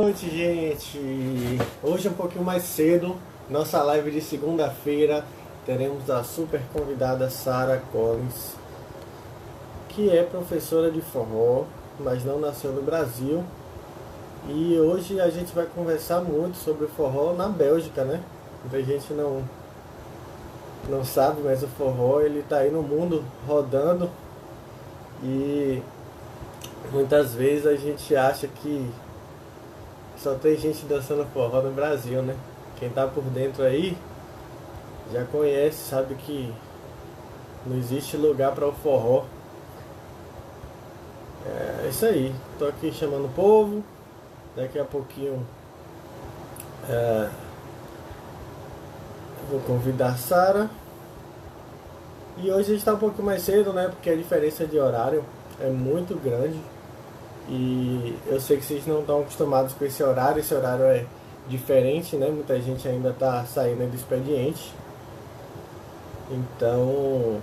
Boa noite, gente. Hoje um pouquinho mais cedo, nossa live de segunda-feira, teremos a super convidada Sara Collins, que é professora de forró, mas não nasceu no Brasil. E hoje a gente vai conversar muito sobre o forró na Bélgica, né? Muita gente não não sabe, mas o forró ele tá aí no mundo rodando e muitas vezes a gente acha que só tem gente dançando forró no Brasil, né? Quem tá por dentro aí já conhece, sabe que não existe lugar para o forró. É isso aí. Tô aqui chamando o povo. Daqui a pouquinho é, vou convidar a Sara. E hoje a gente tá um pouco mais cedo, né? Porque a diferença de horário é muito grande. E eu sei que vocês não estão acostumados com esse horário, esse horário é diferente, né? Muita gente ainda está saindo do expediente. Então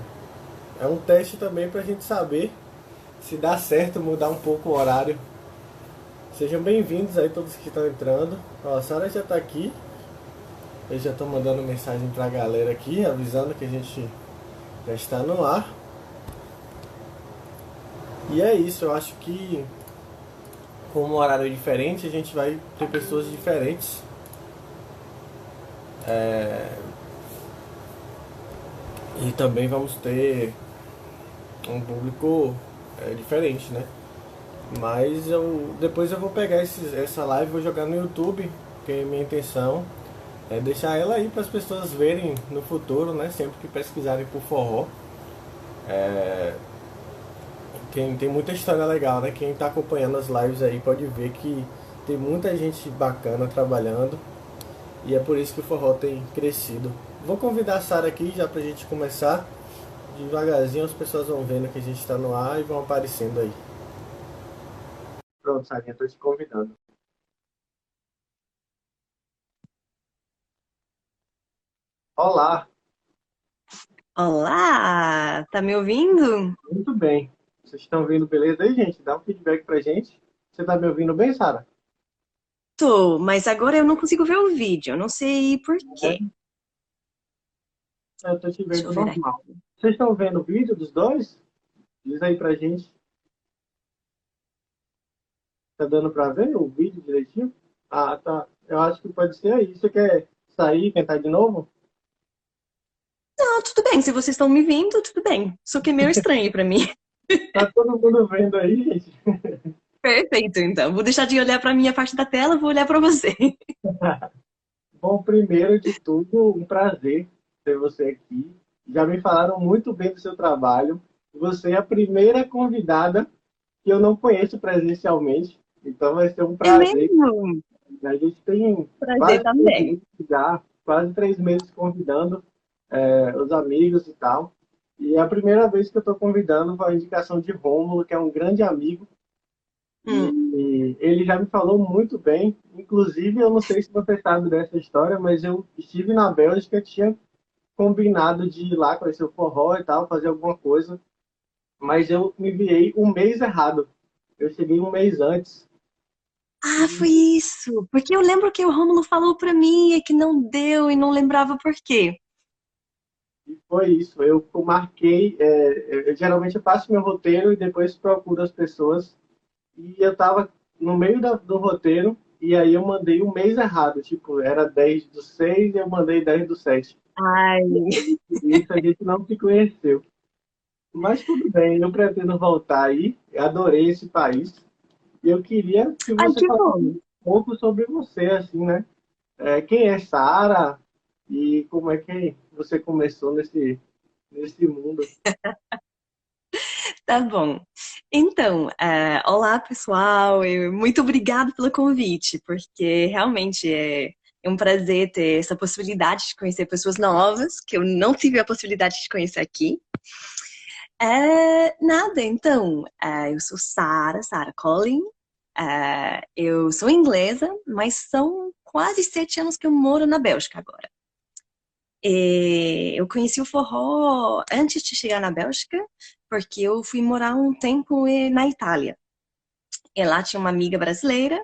é um teste também para a gente saber se dá certo mudar um pouco o horário. Sejam bem-vindos aí todos que estão entrando. Ó, a Sara já está aqui. Eu já estou mandando mensagem para a galera aqui, avisando que a gente já está no ar. E é isso, eu acho que como um horário diferente, a gente vai ter pessoas diferentes. É... E também vamos ter um público é, diferente, né? Mas eu depois eu vou pegar esses, essa live vou jogar no YouTube, porque minha intenção é deixar ela aí para as pessoas verem no futuro, né? Sempre que pesquisarem por forró. É, tem, tem muita história legal, né? Quem está acompanhando as lives aí pode ver que tem muita gente bacana trabalhando e é por isso que o forró tem crescido. Vou convidar a Sara aqui já pra gente começar. Devagarzinho as pessoas vão vendo que a gente está no ar e vão aparecendo aí. Pronto, Sarinha, tô te convidando. Olá! Olá! Tá me ouvindo? Muito bem. Vocês estão ouvindo beleza aí, gente? Dá um feedback pra gente. Você tá me ouvindo bem, Sara? Tô, mas agora eu não consigo ver o vídeo. Eu não sei por quê. É. Eu tô te vendo normal. Vocês estão vendo o vídeo dos dois? Diz aí pra gente. Tá dando pra ver o vídeo direitinho? Ah, tá. Eu acho que pode ser aí. Você quer sair e tentar de novo? Não, tudo bem. Se vocês estão me vendo, tudo bem. Só que é meio estranho pra mim. Tá todo mundo vendo aí, gente? Perfeito, então. Vou deixar de olhar para a minha parte da tela, vou olhar para você. Bom, primeiro de tudo, um prazer ter você aqui. Já me falaram muito bem do seu trabalho. Você é a primeira convidada que eu não conheço presencialmente. Então vai ser um é prazer. É mesmo? A gente tem prazer quase também. já, quase três meses convidando é, os amigos e tal. E é a primeira vez que eu estou convidando com a indicação de Rômulo, que é um grande amigo. Hum. E ele já me falou muito bem. Inclusive, eu não sei se você sabe dessa história, mas eu estive na Bélgica, tinha combinado de ir lá conhecer o forró e tal, fazer alguma coisa. Mas eu me enviei um mês errado. Eu cheguei um mês antes. Ah, foi isso! Porque eu lembro que o Rômulo falou para mim e que não deu e não lembrava por quê. E foi isso. Eu marquei. É, eu, geralmente eu faço meu roteiro e depois procuro as pessoas. E eu tava no meio da, do roteiro e aí eu mandei um mês errado. Tipo, era 10 do 6 e eu mandei 10 do 7. Ai. Isso a gente não se conheceu. Mas tudo bem, eu pretendo voltar aí. Eu adorei esse país. E eu queria que você Ai, que falasse um pouco sobre você, assim, né? É, quem é Sara? E como é que você começou nesse, nesse mundo? tá bom. Então, uh, olá pessoal, muito obrigada pelo convite, porque realmente é, é um prazer ter essa possibilidade de conhecer pessoas novas, que eu não tive a possibilidade de conhecer aqui. É, nada, então, é, eu sou Sara, Sara Collin, é, eu sou inglesa, mas são quase sete anos que eu moro na Bélgica agora. E eu conheci o forró antes de chegar na Bélgica, porque eu fui morar um tempo na Itália. E lá tinha uma amiga brasileira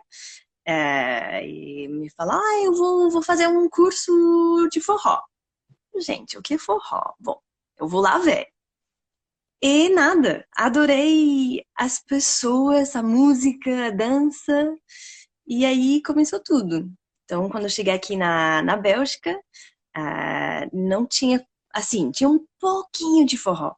é, e me fala, ah, eu vou, vou fazer um curso de forró. Gente, o que é forró? Bom, eu vou lá ver. E nada, adorei as pessoas, a música, a dança, e aí começou tudo. Então, quando eu cheguei aqui na, na Bélgica, uh, não tinha, assim, tinha um pouquinho de forró.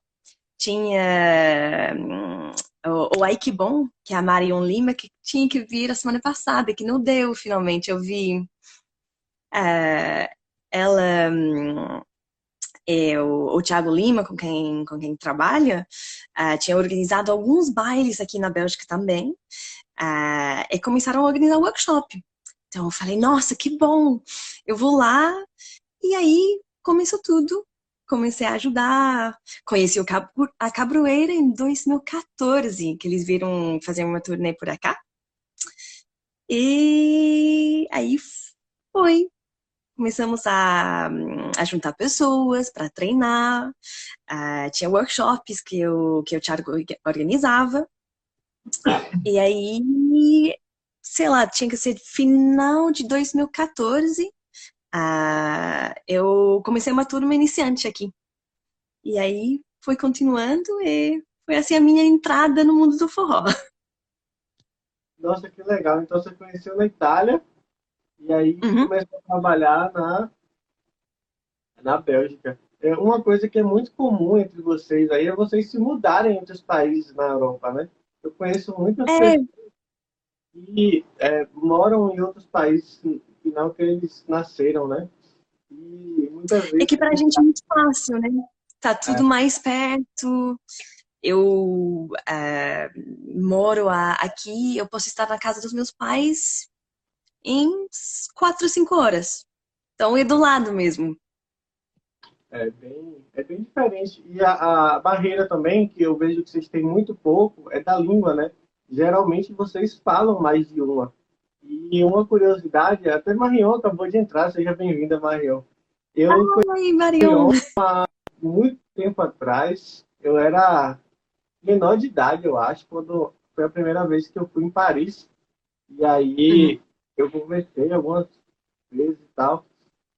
Tinha um, o, o Ai Que Bom, que é a Marion Lima, que tinha que vir a semana passada, que não deu finalmente. Eu vi uh, ela, um, é, o, Thiago Lima, com quem, com quem trabalha, uh, tinha organizado alguns bailes aqui na Bélgica também, uh, e começaram a organizar workshop. Então eu falei, nossa, que bom! Eu vou lá. E aí começou tudo comecei a ajudar. Conheci o Cabro, a Cabroeira em 2014, que eles viram fazer uma turnê por acá. E aí foi. Começamos a, a juntar pessoas para treinar. Uh, tinha workshops que, eu, que o Thiago organizava. E aí, sei lá, tinha que ser final de 2014 ah, eu comecei uma turma iniciante aqui. E aí foi continuando e foi assim a minha entrada no mundo do forró. Nossa, que legal. Então você conheceu na Itália e aí uhum. começou a trabalhar na, na Bélgica. É uma coisa que é muito comum entre vocês aí é vocês se mudarem entre os países na Europa, né? Eu conheço muitas é. pessoas que é, moram em outros países final que eles nasceram, né? E muitas vezes... É que pra gente é muito fácil, né? Tá tudo é. mais perto. Eu é, moro a, aqui, eu posso estar na casa dos meus pais em quatro, cinco horas. Então é do lado mesmo. É bem, é bem diferente. E a, a, barreira também, que eu vejo que vocês têm muito pouco, é da língua, né? Geralmente vocês falam mais de uma. E uma curiosidade, até Marion acabou de entrar, seja bem-vinda, Marion. Eu Ai, Marion. há muito tempo atrás, eu era menor de idade, eu acho, quando foi a primeira vez que eu fui em Paris. E aí uhum. eu conversei algumas vezes e tal.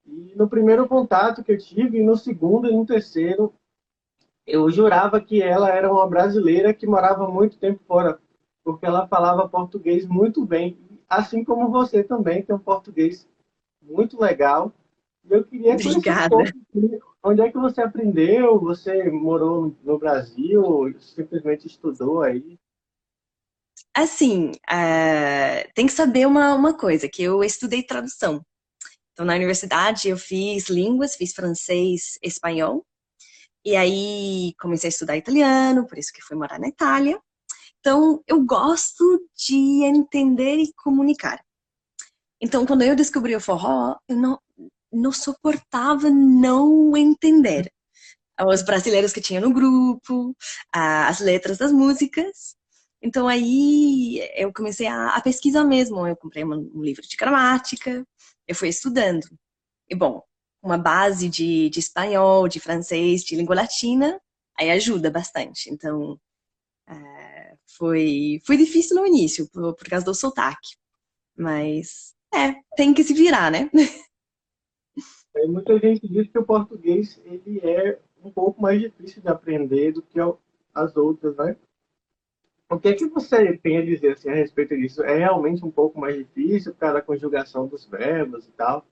E no primeiro contato que eu tive, no segundo e no terceiro, eu jurava que ela era uma brasileira que morava muito tempo fora, porque ela falava português muito bem assim como você também tem um português muito legal. E eu queria Obrigada. Um onde é que você aprendeu? Você morou no Brasil simplesmente estudou aí? Assim, uh, tem que saber uma, uma coisa, que eu estudei tradução. Então, na universidade, eu fiz línguas, fiz francês, espanhol. E aí, comecei a estudar italiano, por isso que fui morar na Itália. Então, eu gosto de entender e comunicar. Então, quando eu descobri o forró, eu não, não suportava não entender os brasileiros que tinha no grupo, as letras das músicas. Então, aí eu comecei a, a pesquisar mesmo. Eu comprei um, livro de gramática, eu fui estudando. E, bom, uma base de, de espanhol, de francês, de língua latina, aí ajuda bastante. Então, foi, foi difícil no início, por, por causa do sotaque. Mas, é, tem que se virar, né? É, muita gente diz que o português ele é um pouco mais difícil de aprender do que as outras, né? O que é que você tem a dizer assim, a respeito disso? É realmente um pouco mais difícil por causa da conjugação dos verbos e tal?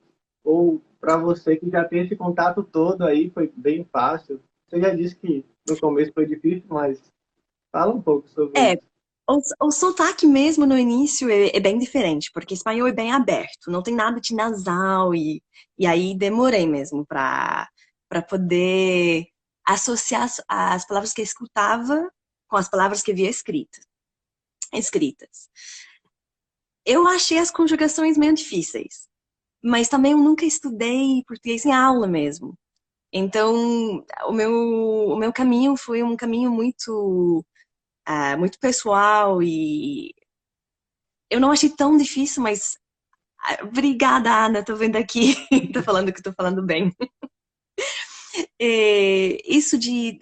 Ou para você que já tem esse contato todo aí, foi bem fácil? Você já disse que no começo foi difícil, mas Fala um pouco sobre é, isso. O, o sotaque mesmo no início é, é, bem diferente, porque espanhol é bem aberto, não tem nada de nasal, e, e aí demorei mesmo para poder associar as, as palavras que eu escutava com as palavras que havia escritas. escritas. Eu achei as conjugações meio difíceis, mas também eu nunca estudei português em aula mesmo. Então, o meu, o meu caminho foi um caminho muito uh, muito pessoal e eu não achei tão difícil, mas uh, obrigada, Ana, tô vendo aqui, tô falando que tô falando bem. e, isso de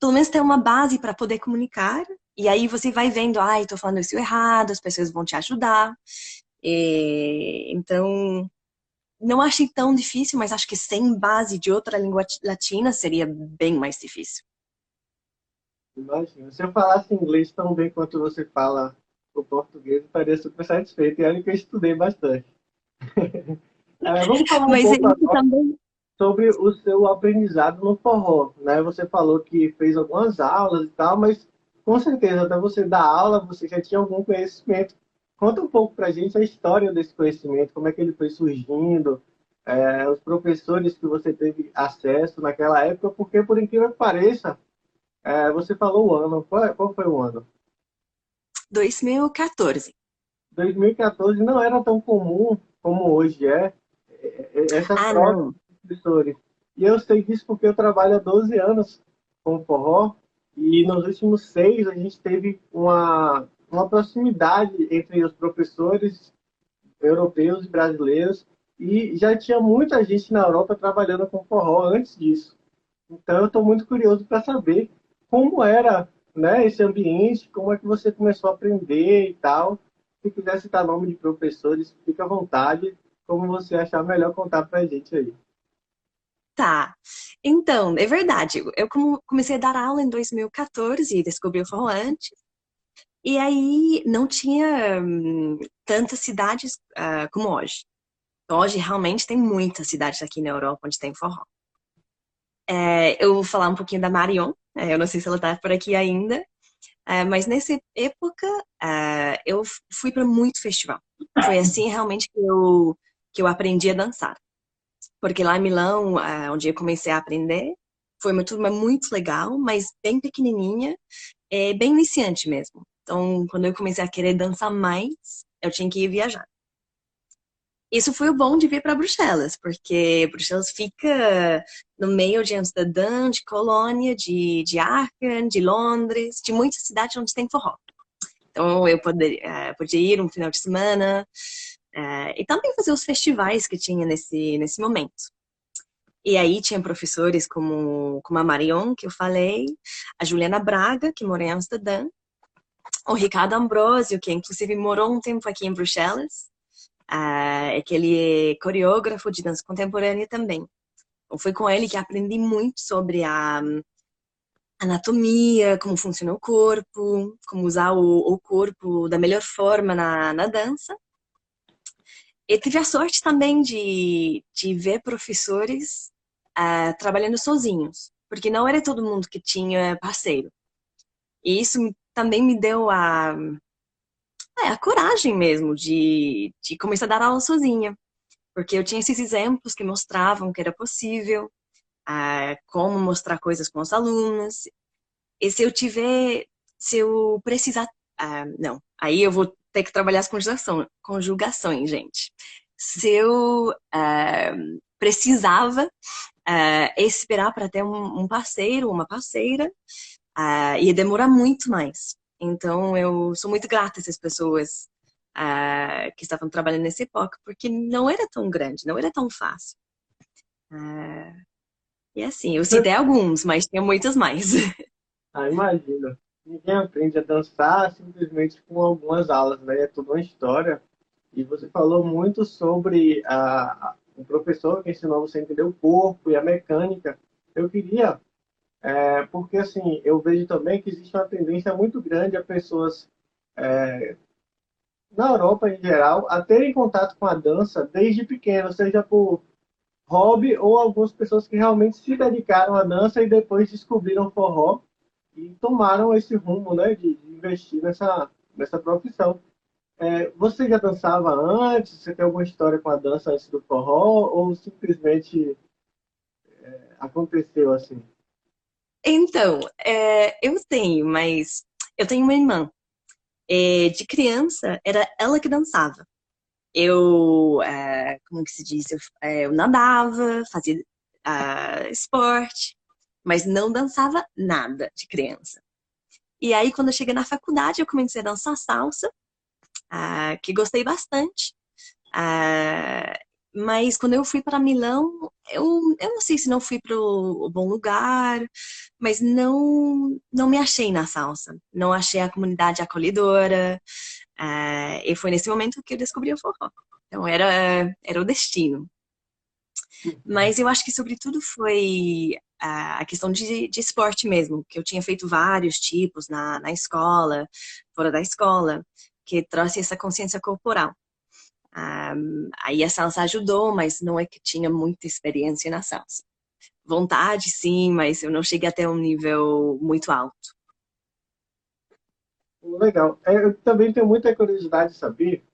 pelo menos ter uma base para poder comunicar e aí você vai vendo, ai, tô falando isso errado, as pessoas vão te ajudar. E, então, não achei tão difícil, mas acho que sem base de outra língua latina seria bem mais difícil. Imagina. Se eu falasse inglês tão bem quanto você fala o português, eu estaria super satisfeito. E olha que eu estudei bastante. é, vamos falar um Mas pouco também... sobre o seu aprendizado no forró. Né? Você falou que fez algumas aulas e tal, mas com certeza, até você dar aula, você já tinha algum conhecimento. Conta um pouco para a gente a história desse conhecimento, como é que ele foi surgindo, é, os professores que você teve acesso naquela época, porque, por incrível que pareça, é, você falou o ano. Qual, qual foi o ano? 2014. 2014 não era tão comum como hoje é, é, é essa ah, de professores. E eu sei disso porque eu trabalho há 12 anos com forró e nos últimos seis a gente teve uma, uma proximidade entre os professores europeus e brasileiros e já tinha muita gente na Europa trabalhando com forró antes disso. Então eu estou muito curioso para saber como era né, esse ambiente, como é que você começou a aprender e tal. Se quiser citar nome de professores, fica à vontade, como você achar melhor contar para a gente aí. Tá. Então, é verdade. Eu comecei a dar aula em 2014 e descobri o forró antes. E aí não tinha hum, tantas cidades uh, como hoje. Hoje realmente tem muitas cidades aqui na Europa onde tem forró. É, eu vou falar um pouquinho da Marion, é, eu não sei se ela está por aqui ainda, é, mas nessa época é, eu fui para muito festival. Foi assim realmente que eu, que eu aprendi a dançar. Porque lá em Milão, é, onde eu comecei a aprender, foi uma turma muito legal, mas bem pequenininha, é, bem iniciante mesmo. Então, quando eu comecei a querer dançar mais, eu tinha que ir viajar. Isso foi o bom de vir para Bruxelas, porque Bruxelas fica no meio de Amsterdã, de Colônia, de, de Aachen, de Londres, de muitas cidades onde tem forró. Então eu poderia, uh, podia ir um final de semana uh, e também fazer os festivais que tinha nesse, nesse momento. E aí tinha professores como, como a Marion, que eu falei, a Juliana Braga, que mora em Amsterdã, o Ricardo Ambrosio, que inclusive morou um tempo aqui em Bruxelas, é que ele é coreógrafo de dança contemporânea também. Foi com ele que aprendi muito sobre a anatomia, como funciona o corpo, como usar o, o corpo da melhor forma na, na dança. E tive a sorte também de, de ver professores uh, trabalhando sozinhos, porque não era todo mundo que tinha parceiro. E isso também me deu a, é, a coragem mesmo de, de começar a dar aula sozinha. Porque eu tinha esses exemplos que mostravam que era possível, ah, como mostrar coisas com os alunos. E se eu tiver, se eu precisar, ah, não, aí eu vou ter que trabalhar as conjugações, conjugações gente. Se eu ah, precisava esperar para ter um, um, parceiro, uma parceira, ia demorar muito mais. Então, eu sou muito grata a essas pessoas uh, que estavam trabalhando nessa época, porque não era tão grande, não era tão fácil. Uh, e assim, eu citei alguns, mas tinha muitos mais. Ah, imagina. Ninguém aprende a dançar simplesmente com algumas aulas, né? É tudo uma história. E você falou muito sobre a, a, o professor que ensinou você a entender o corpo e a mecânica. Eu queria é, porque, assim, eu vejo também que existe uma tendência muito grande a pessoas, é, na Europa em geral, a terem contato com a dança desde pequeno, seja por hobby ou algumas pessoas que realmente se dedicaram à dança e depois descobriram forró e tomaram esse rumo, né, de, de investir nessa, nessa profissão. É, você já dançava antes? Você tem alguma história com a dança antes do forró? Ou simplesmente é, aconteceu assim? Então, é, eu tenho, mas eu tenho uma irmã. É, de criança, era ela que dançava. Eu, é, como que se diz? Eu, é, eu nadava, fazia uh, esporte, mas não dançava nada de criança. E aí, quando eu cheguei na faculdade, eu comecei a dançar salsa, uh, que gostei bastante. Uh, mas quando eu fui para Milão, eu, eu não sei se não fui para o bom lugar, mas não não me achei na salsa. Não achei a comunidade acolhedora. Uh, e foi nesse momento que eu descobri o forró. Então era, era o destino. Mas eu acho que, sobretudo, foi a questão de, de esporte mesmo, que eu tinha feito vários tipos na, na escola, fora da escola, que trouxe essa consciência corporal. Um, aí a salsa ajudou, mas não é que tinha muita experiência na salsa. Vontade, sim, mas eu não cheguei até um nível muito alto. Legal. É, eu também tenho muita curiosidade de saber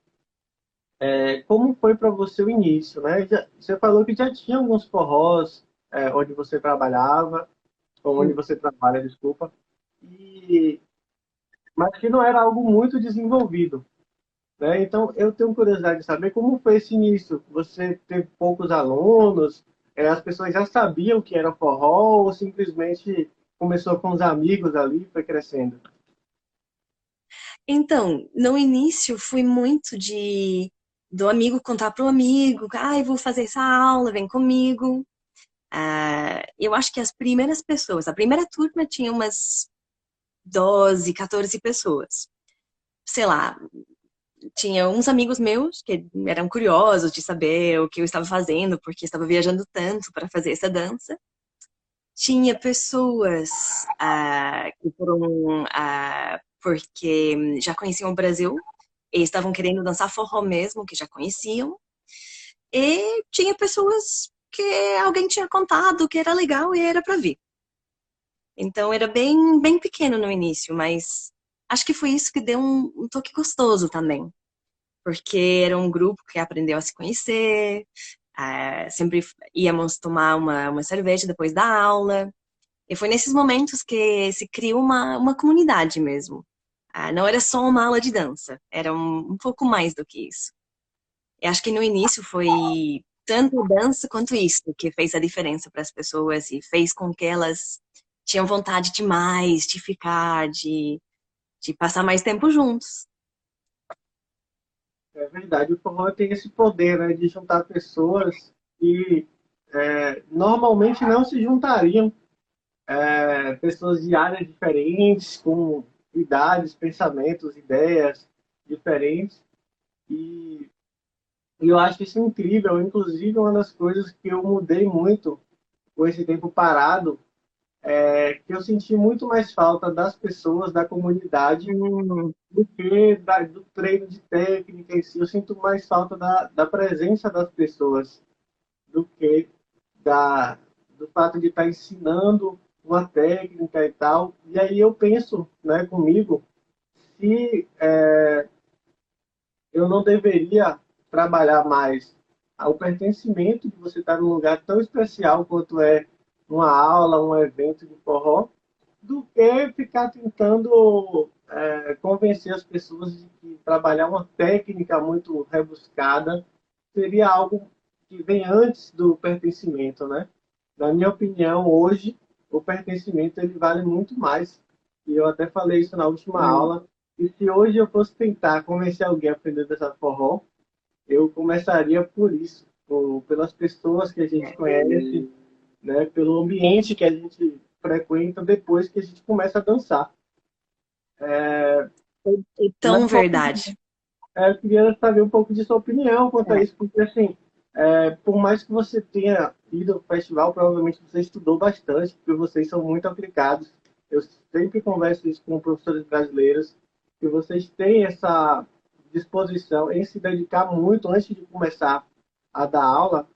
é, como foi para você o início, né? Já, você falou que já tinha alguns forrós é, onde você trabalhava, ou onde você trabalha, desculpa, e, mas que não era algo muito desenvolvido. Né? Então, eu tenho curiosidade de saber como foi esse início. Você teve poucos alunos, é, as pessoas já sabiam que era forró, ou simplesmente começou com os amigos ali e foi crescendo? Então, no início fui muito de do amigo contar para o amigo, ah, eu vou fazer essa aula, vem comigo. Uh, eu acho que as primeiras pessoas, a primeira turma tinha umas 12, 14 pessoas. Sei lá, tinha uns amigos meus que eram curiosos de saber o que eu estava fazendo, porque estava viajando tanto para fazer essa dança. Tinha pessoas uh, que foram uh, porque já conheciam o Brasil e estavam querendo dançar forró mesmo, que já conheciam. E tinha pessoas que alguém tinha contado que era legal e era para vir. Então era bem, bem pequeno no início, mas acho que foi isso que deu um, um toque gostoso também. Porque era um grupo que aprendeu a se conhecer, uh, sempre íamos tomar uma, uma cerveja depois da aula. E foi nesses momentos que se criou uma, uma comunidade mesmo. Ah, não era só uma aula de dança, era um, um pouco mais do que isso. Eu acho que no início foi tanto dança quanto isso que fez a diferença para as pessoas e fez com que elas tinham vontade de mais, de ficar, de, de passar mais tempo juntos. É verdade, o forró tem esse poder né, de juntar pessoas que é, normalmente não se juntariam. É, pessoas de áreas diferentes, com idades, pensamentos, ideias diferentes. E eu acho isso incrível. Inclusive, uma das coisas que eu mudei muito com esse tempo parado é que eu senti muito mais falta das pessoas, da comunidade, do que da, do treino de técnica em si. Eu sinto mais falta da, da presença das pessoas do que da, do fato de estar ensinando uma técnica e tal. E aí eu penso né, comigo se é, eu não deveria trabalhar mais o pertencimento de você estar num lugar tão especial quanto é uma aula, um evento de forró, do que ficar tentando é, convencer as pessoas de que trabalhar uma técnica muito rebuscada seria algo que vem antes do pertencimento, né? Na minha opinião, hoje, o pertencimento ele vale muito mais. E eu até falei isso na última hum. aula. E se hoje eu fosse tentar convencer alguém a aprender dessa forró, eu começaria por isso, por, pelas pessoas que a gente é. conhece, né, pelo ambiente que a gente frequenta depois que a gente começa a dançar. É, é tão verdade. É, eu queria saber um pouco de sua opinião quanto a é. isso, porque assim, é, por mais que você tenha ido ao festival, provavelmente você estudou bastante, porque vocês são muito aplicados. Eu sempre converso isso com professores brasileiros, que vocês têm essa disposição em se dedicar muito antes de começar a dar aula.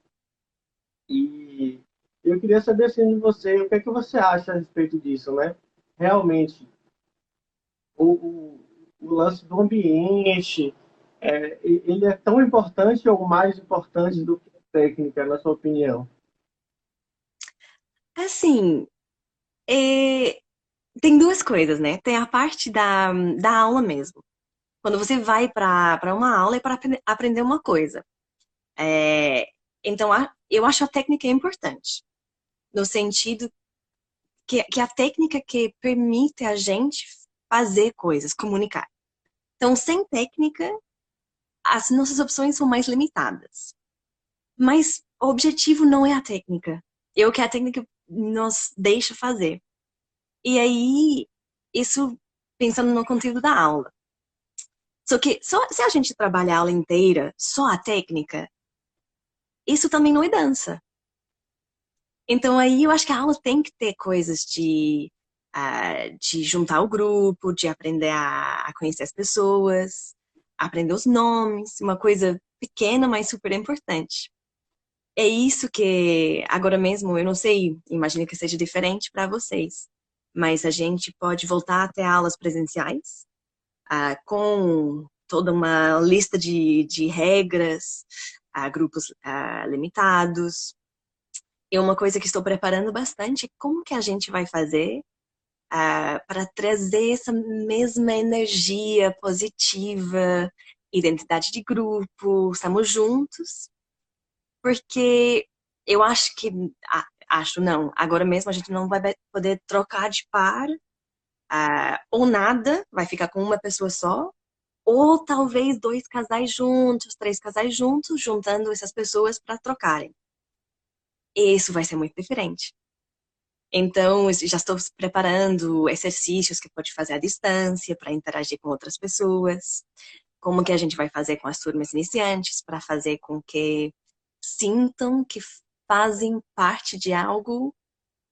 E eu queria saber assim, de você, o que é que você acha a respeito disso, né? Realmente, o, o, o lance do ambiente, é, ele é tão importante ou mais importante do que a técnica, na sua opinião? Assim, é, tem duas coisas, né? Tem a parte da, da aula mesmo. Quando você vai para uma aula é para aprender uma coisa. É, então, eu acho a técnica importante. No sentido que, que a técnica que permite a gente fazer coisas, comunicar. Então, sem técnica, as nossas opções são mais limitadas. Mas o objetivo não é a técnica. É o que a técnica nos deixa fazer. E aí, isso pensando no conteúdo da aula. Só que só, se a gente trabalhar a aula inteira, só a técnica, isso também não é dança. Então aí eu acho que a aula tem que ter coisas de, uh, de juntar o grupo, de aprender a, a conhecer as pessoas, aprender os nomes, uma coisa pequena, mas super importante. É isso que agora mesmo, eu não sei, imagino que seja diferente para vocês, mas a gente pode voltar a ter aulas presenciais uh, com toda uma lista de, de regras, uh, grupos uh, limitados. E uma coisa que estou preparando bastante é como que a gente vai fazer para trazer essa mesma energia positiva, identidade de grupo, estamos juntos, porque eu acho que, acho não, agora mesmo a gente não vai poder trocar de par, uh, ou nada, vai ficar com uma pessoa só, ou talvez dois casais juntos, três casais juntos, juntando essas pessoas para trocarem. Isso vai ser muito diferente. Então, já estou preparando exercícios que pode fazer à distância para interagir com outras pessoas. Como que a gente vai fazer com as turmas iniciantes para fazer com que sintam que fazem parte de algo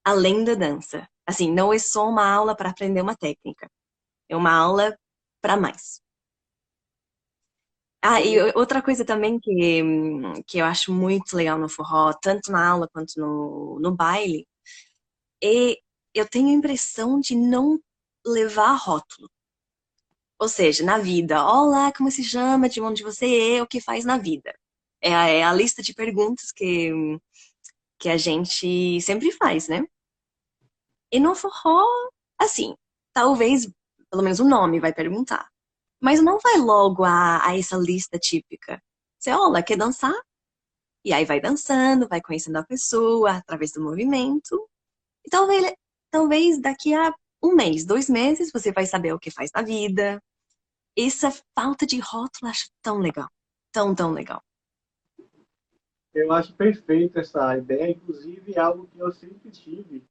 além da dança. Assim, não é só uma aula para aprender uma técnica. É uma aula para mais. Ah, e outra coisa também que, que eu acho muito legal no forró, tanto na aula quanto no, no baile, é eu tenho a impressão de não levar rótulo. Ou seja, na vida, olá, como se chama, de onde você é, o que faz na vida. É a, é a lista de perguntas que, que a gente sempre faz, né? E no forró, assim, talvez, pelo menos o nome vai perguntar. Mas não vai logo a, a essa lista típica. Você, olha, quer dançar? E aí vai dançando, vai conhecendo a pessoa através do movimento. E talvez, talvez daqui a um mês, dois meses, você vai saber o que faz na vida. Essa falta de rótulo acho tão legal. Tão, tão legal. Eu acho perfeito essa ideia, inclusive algo que eu sempre tive.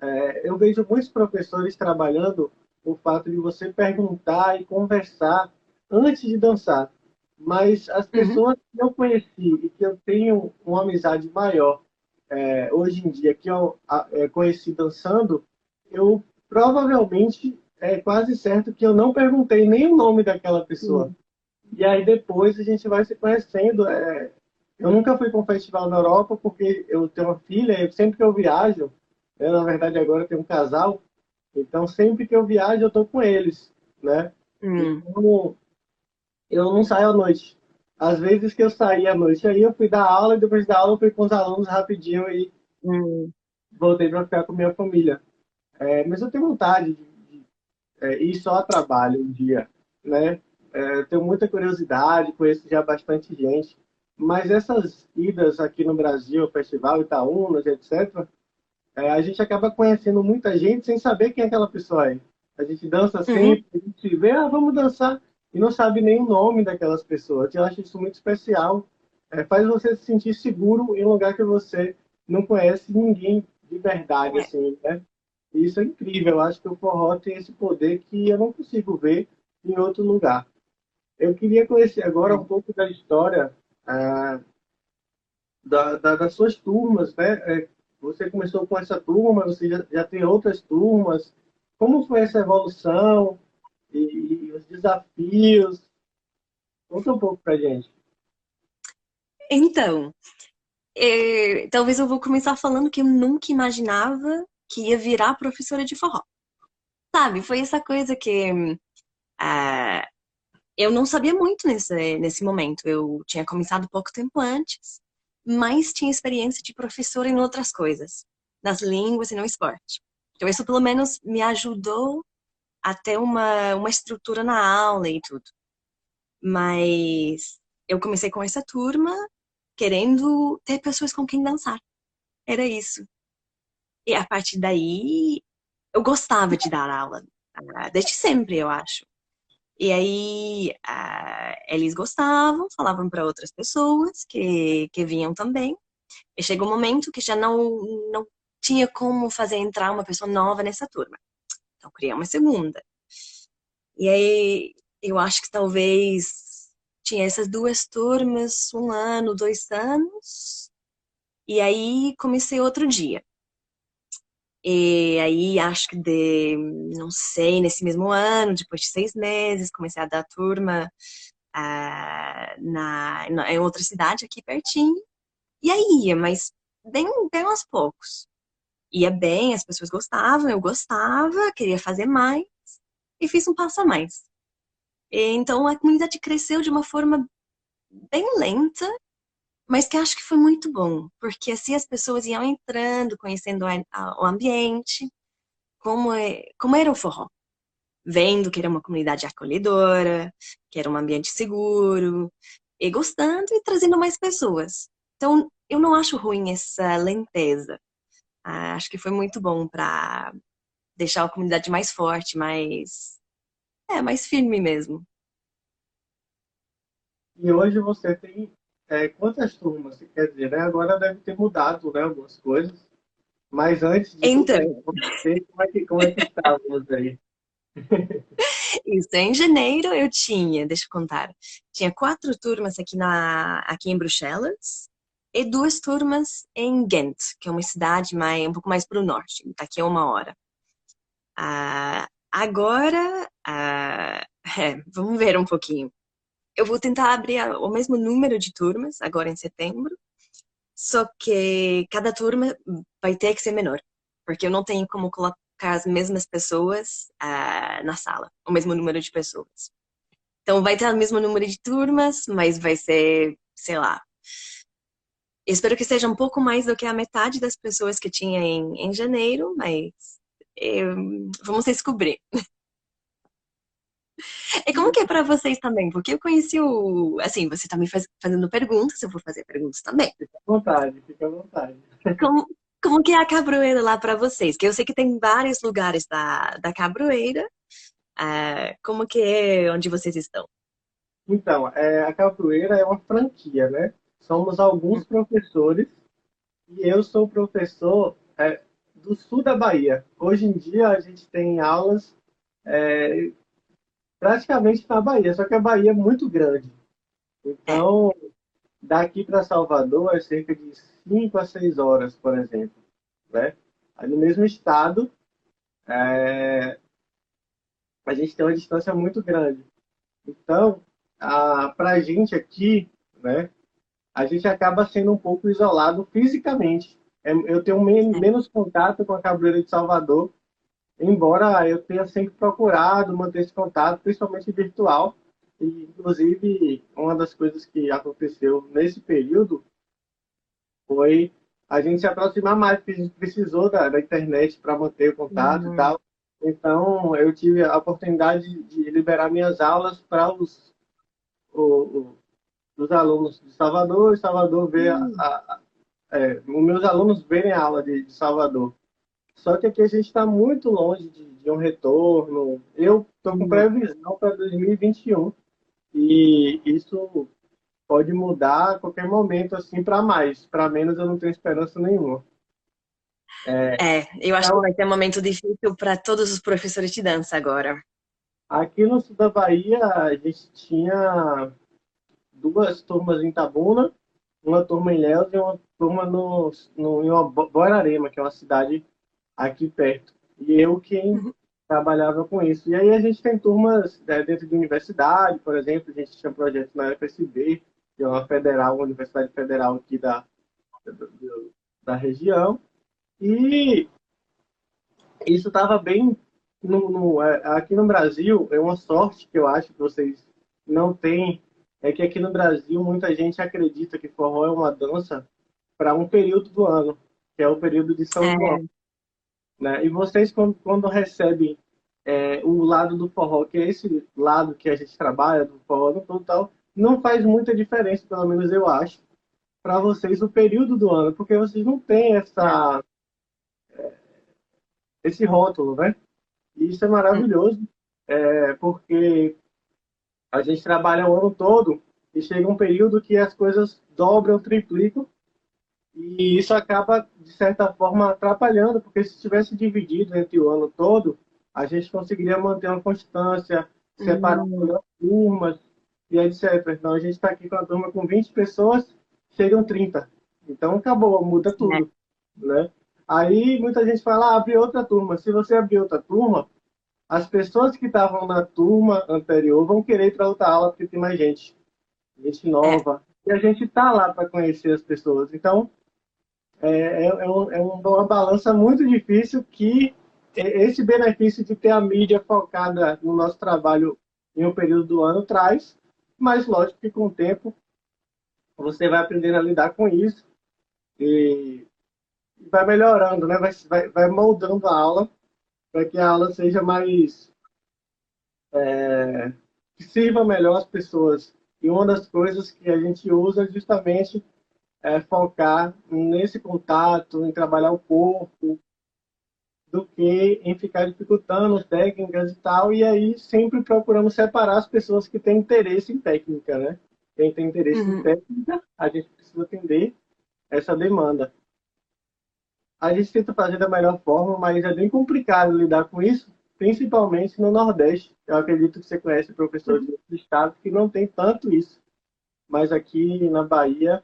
É, eu vejo muitos professores trabalhando o fato de você perguntar e conversar antes de dançar. Mas as uhum. pessoas uhum. que eu conheci e que eu tenho uma amizade maior é, hoje em dia, que eu é, conheci dançando, eu provavelmente é quase certo que eu não perguntei nem o nome daquela pessoa. Uhum. E aí depois a gente vai se conhecendo. É, eu nunca fui para um festival na Europa porque eu tenho uma filha e sempre que eu viajo, eu, na verdade agora tenho um casal, então sempre que eu viajo eu estou com eles, né? Uhum. Então, eu não saio à noite. Às vezes que eu saí à noite, aí eu fui dar aula e depois da aula eu fui com os alunos rapidinho e uhum. voltei para ficar com minha família. É, mas eu tenho vontade de é, ir só a trabalho um dia, né? É, tenho muita curiosidade, conheço já bastante gente, mas essas idas aqui no Brasil, Festival Itaúnas, etc., é, a gente acaba conhecendo muita gente sem saber quem aquela pessoa é. A gente dança uhum. sempre, uhum. a gente vê, ah, vamos dançar, e não sabe nem o nome daquelas pessoas. Eu acho isso muito especial. É, faz você se sentir seguro em um lugar que você não conhece ninguém de verdade, é. assim, né? E isso é incrível. Eu acho que o forró tem esse poder que eu não consigo ver em outro lugar. Eu queria conhecer agora um pouco da história ah, da, da, das suas turmas, né? Você começou com essa turma, você já, já tem outras turmas. Como foi essa evolução e, e os desafios? Conta um pouco pra gente. Então, é, talvez eu vou começar falando que eu nunca imaginava que ia virar professora de forró. Sabe, foi essa coisa que uh, eu não sabia muito nesse, nesse momento. Eu tinha começado pouco tempo antes, mas tinha experiência de professora em outras coisas, nas línguas e no esporte. Então isso pelo menos me ajudou a ter uma, uma estrutura na aula e tudo. Mas eu comecei com essa turma querendo ter pessoas com quem dançar. Era isso. E a partir daí, eu gostava de dar aula, desde sempre, eu acho. E aí, eles gostavam, falavam para outras pessoas que, que vinham também. E chegou um momento que já não, não tinha como fazer entrar uma pessoa nova nessa turma. Então, criei uma segunda. E aí, eu acho que talvez tinha essas duas turmas, um ano, dois anos, e aí comecei outro dia. E aí acho que de, não sei, nesse mesmo ano, depois de seis meses, comecei a dar turma uh, na, na, em outra cidade aqui pertinho. E aí ia, mas bem, bem aos poucos. Ia bem, as pessoas gostavam, eu gostava, queria fazer mais e fiz um passo a mais. E, então a comunidade cresceu de uma forma bem lenta, mas que acho que foi muito bom, porque assim as pessoas iam entrando, conhecendo o ambiente, como, é, como era o forró. Vendo que era uma comunidade acolhedora, que era um ambiente seguro, e gostando e trazendo mais pessoas. Então, eu não acho ruim essa lenteza. Ah, acho que foi muito bom para deixar a comunidade mais forte, mais. É, mais firme mesmo. E hoje você tem é, quantas turmas? Quer dizer, né? agora deve ter mudado né, algumas coisas. Mas antes de então... você, como é que, como é que estávamos aí? Isso, em janeiro eu tinha, deixa eu contar, tinha quatro turmas aqui, na, aqui em Bruxelas e duas turmas em Ghent, que é uma cidade mais, um pouco mais para o norte, daqui a uma hora. Ah, agora, ah, é, vamos ver um pouquinho eu vou tentar abrir o mesmo número de turmas agora em setembro, só que cada turma vai ter que ser menor, porque eu não tenho como colocar as mesmas pessoas uh, na sala, o mesmo número de pessoas. Então vai ter o mesmo número de turmas, mas vai ser, sei lá. Espero que seja um pouco mais do que a metade das pessoas que tinha em, em janeiro, mas eu, eh, vamos descobrir. E como que é para vocês também? Porque eu conheci o. Assim, você tá me faz, fazendo perguntas, eu vou fazer perguntas também. Fica à vontade, fica à vontade. Como, como que é a cabroeira lá para vocês? Que eu sei que tem vários lugares da, da cabroeira. Uh, como que é onde vocês estão? Então, é, a capoeira é uma franquia, né? Somos alguns professores e eu sou professor é, do sul da Bahia. Hoje em dia a gente tem aulas é, praticamente na Bahia, só que a Bahia é muito grande. Então, daqui para Salvador é cerca de 5 a 6 horas, por exemplo. Né? Aí no mesmo estado, é... a gente tem uma distância muito grande. Então, para a gente aqui, né, a gente acaba sendo um pouco isolado fisicamente. É, eu tenho menos contato com a Cabreira de Salvador embora eu tenha sempre procurado manter esse contato, principalmente virtual. E, inclusive, uma das coisas que aconteceu nesse período foi a gente se aproximar mais, porque a gente precisou da, da internet para manter o contato uhum. e tal. Então, eu tive a oportunidade de liberar minhas aulas para os, os alunos de Salvador, e Salvador ver uhum. a, a, é, os meus alunos verem a aula de, de Salvador. Só que aqui a gente está muito longe de, de, um retorno. Eu estou com previsão para 2021 e isso pode mudar a qualquer momento, assim, para mais. Para menos eu não tenho esperança nenhuma. É, é eu acho então, que vai ser um momento difícil para todos os professores de dança agora. Aqui no sul da Bahia, a gente tinha duas turmas em Tabuna, uma turma em Léus e uma turma no, no, em Borarema, que é uma cidade aqui perto. E eu quem uhum. trabalhava com isso. E aí a gente tem turmas né, dentro de universidade, por exemplo, a gente tinha projetos na UFSB, que é uma federal, uma universidade federal aqui da, da, da região. E isso estava bem no, no, é, aqui no Brasil, é uma sorte que eu acho que vocês não têm, é que aqui no Brasil muita gente acredita que forró é uma dança para um período do ano, que é o período de São é. Né? E vocês, quando, quando recebem é, o lado do forró, que é esse lado que a gente trabalha, do forró no todo tal, não faz muita diferença, pelo menos eu acho, para vocês o período do ano, porque vocês não têm essa, é, esse rótulo, né? E isso é maravilhoso, é, porque a gente trabalha o ano todo e chega um período que as coisas dobram, triplicam, e isso acaba, de certa forma, atrapalhando, porque se tivesse dividido entre o ano todo, a gente conseguiria manter uma constância, separar uhum. turmas e etc. Então a gente está aqui com a turma com 20 pessoas, chegam 30. Então acabou, muda tudo. É. Né? Aí muita gente fala, ah, abre outra turma. Se você abrir outra turma, as pessoas que estavam na turma anterior vão querer ir para outra aula porque tem mais gente. Gente nova. É. E a gente está lá para conhecer as pessoas. Então, é, é, é, é uma balança muito difícil que esse benefício de ter a mídia focada no nosso trabalho em um período do ano traz, mas lógico que com o tempo você vai aprendendo a lidar com isso e vai melhorando, né? vai, vai, vai moldando a aula para que a aula seja mais. É, que sirva melhor as pessoas. E uma das coisas que a gente usa é justamente é focar nesse contato, em trabalhar o corpo, do que em ficar dificultando técnicas e tal. E aí sempre procuramos separar as pessoas que têm interesse em técnica, né? Quem tem interesse uhum. em técnica, a gente precisa atender essa demanda a gente tenta fazer da melhor forma, mas é bem complicado lidar com isso, principalmente no Nordeste. Eu acredito que você conhece professores uhum. do estado que não tem tanto isso. Mas aqui na Bahia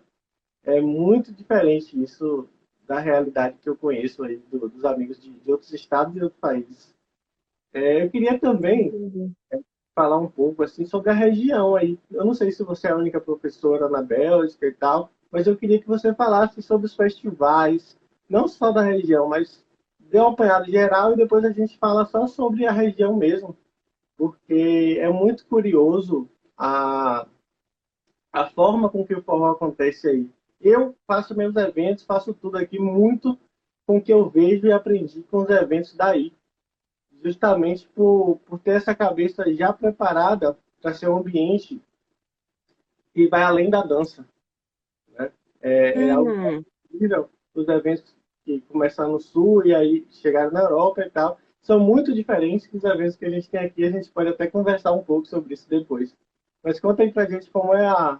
é muito diferente isso da realidade que eu conheço aí do, dos amigos de, de, outros estados e outros países. É, eu queria também é, falar um pouco assim sobre a região aí. Eu não sei se você é a única professora na Bélgica e tal, mas eu queria que você falasse sobre os festivais, não só da região, mas dê um apanhado geral e depois a gente fala só sobre a região mesmo, porque é muito curioso a, a forma com que o forró acontece aí. Eu faço meus eventos, faço tudo aqui muito com o que eu vejo e aprendi com os eventos daí. Justamente por, por ter essa cabeça já preparada para ser um ambiente que vai além da dança. Né? É, uhum. é algo incrível os eventos que começaram no Sul e aí chegaram na Europa e tal, são muito diferentes dos eventos que a gente tem aqui. A gente pode até conversar um pouco sobre isso depois. Mas conta aí pra gente como é a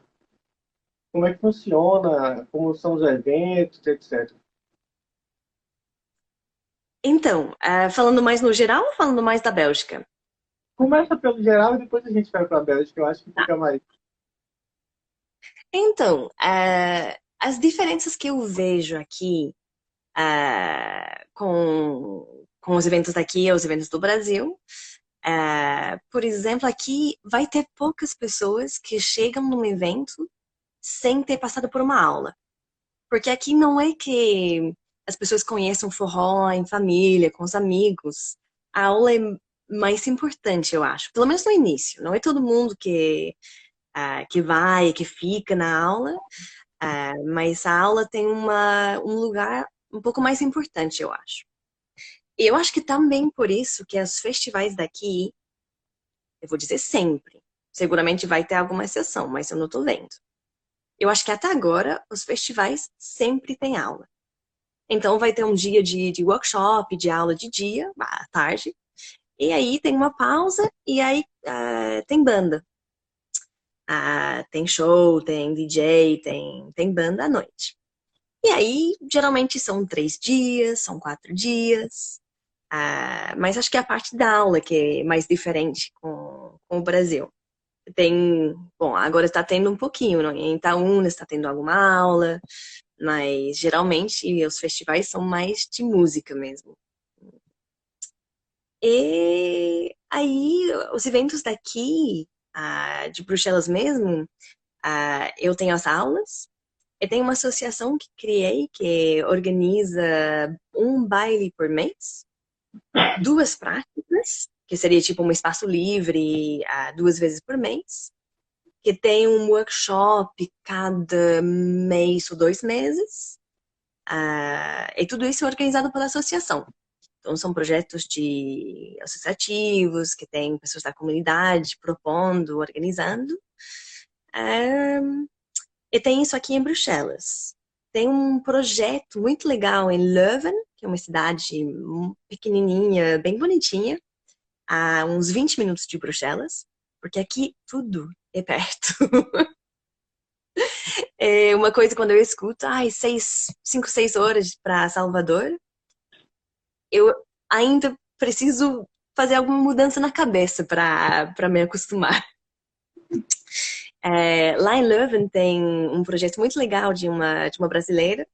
como é que funciona, como são os eventos, etc. Então, uh, falando mais no geral ou falando mais da Bélgica? Começa pelo geral e depois a gente vai para a Bélgica. Eu acho que fica mais. Então, uh, as diferenças que eu vejo aqui uh, com, com os eventos daqui e os eventos do Brasil. Uh, por exemplo, aqui vai ter poucas pessoas que chegam num evento sem ter passado por uma aula. Porque aqui não é que as pessoas conheçam forró em família, com os amigos. A aula é mais importante, eu acho. Pelo menos no início. Não é todo mundo que, uh, que vai, que fica na aula. Uh, mas a aula tem uma, um lugar um pouco mais importante, eu acho. Eu acho que também por isso que os festivais daqui, eu vou dizer sempre, seguramente vai ter alguma exceção, mas eu não tô vendo. Eu acho que até agora os festivais sempre têm aula. Então vai ter um dia de, de workshop, de aula de dia, à tarde, e aí tem uma pausa e aí uh, tem banda. Uh, tem show, tem DJ, tem, tem banda à noite. E aí, geralmente são três dias, são quatro dias. Ah, mas acho que é a parte da aula que é mais diferente com, com o Brasil. Tem, bom, agora está tendo um pouquinho, não? em Itaúna está tendo alguma aula, mas geralmente os festivais são mais de música mesmo. E aí, os eventos daqui, de Bruxelas mesmo, eu tenho as aulas, eu tenho uma associação que criei que organiza um baile por mês, duas práticas, que seria tipo um espaço livre uh, duas vezes por mês, que tem um workshop cada mês ou dois meses, uh, e tudo isso é organizado pela associação. Então, são projetos de associativos, que tem pessoas da comunidade propondo, organizando. Ah, e tem isso aqui em Bruxelas. Tem um projeto muito legal em Leuven, que é uma cidade pequenininha, bem bonitinha, a uns 20 minutos de Bruxelas, porque aqui tudo é perto. é uma coisa quando eu escuto, ai, seis, cinco, seis horas para Salvador, eu ainda preciso fazer alguma mudança na cabeça para me acostumar. É, lá em Leuven tem um projeto muito legal de uma, de uma brasileira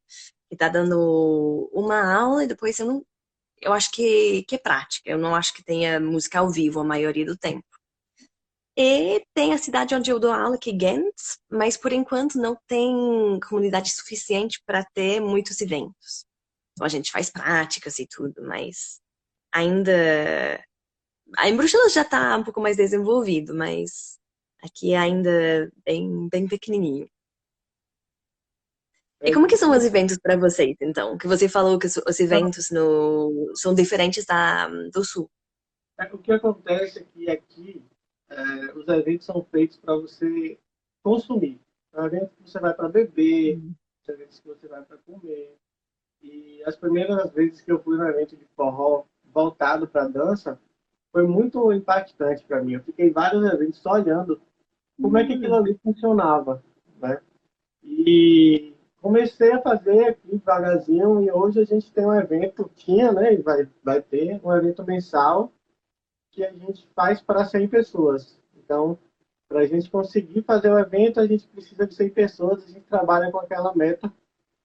que está dando uma aula e depois eu não. Eu acho que, que é prática. Eu não acho que tenha música ao vivo a maioria do tempo. E tem a cidade onde eu dou aula, que é Ghent, mas por enquanto não tem comunidade suficiente para ter muitos eventos. Então a gente faz práticas e tudo, mas ainda. Em Bruxelas já está um pouco mais desenvolvido, mas aqui é ainda bem, bem pequenininho. E como que são os eventos para vocês, então? Que você falou que os eventos no, são diferentes da, do Sul. É, o que acontece é que aqui é, os eventos são feitos para você consumir. São eventos que você vai para beber, uhum. eventos que você vai para comer. E as primeiras vezes que eu fui no evento de forró voltado para dança, foi muito impactante para mim. Eu fiquei vários eventos só olhando como é que aquilo ali funcionava, né? E comecei a fazer aqui devagarzinho e hoje a gente tem um evento, tinha, né, e vai, vai ter um evento mensal que a gente faz para 100 pessoas. Então, para a gente conseguir fazer o evento, a gente precisa de 100 pessoas, a gente trabalha com aquela meta,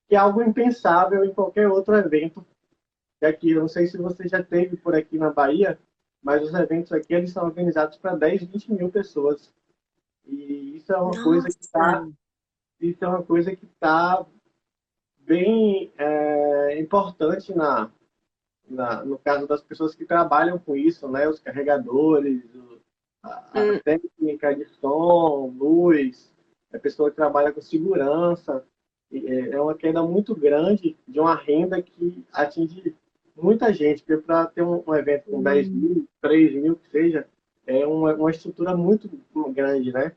que é algo impensável em qualquer outro evento. E aqui, eu não sei se você já teve por aqui na Bahia, mas os eventos aqui eles são organizados para 10, 20 mil pessoas. E isso é uma Nossa. coisa que está isso é uma coisa que está bem é, importante na, na, no caso das pessoas que trabalham com isso, né? Os carregadores, a, a hum. técnica de som, luz, a pessoa que trabalha com segurança. É, é uma queda muito grande de uma renda que atinge muita gente, porque para ter um, um, evento com 10 hum. mil, 3 mil, que seja, é uma, uma estrutura muito grande, né?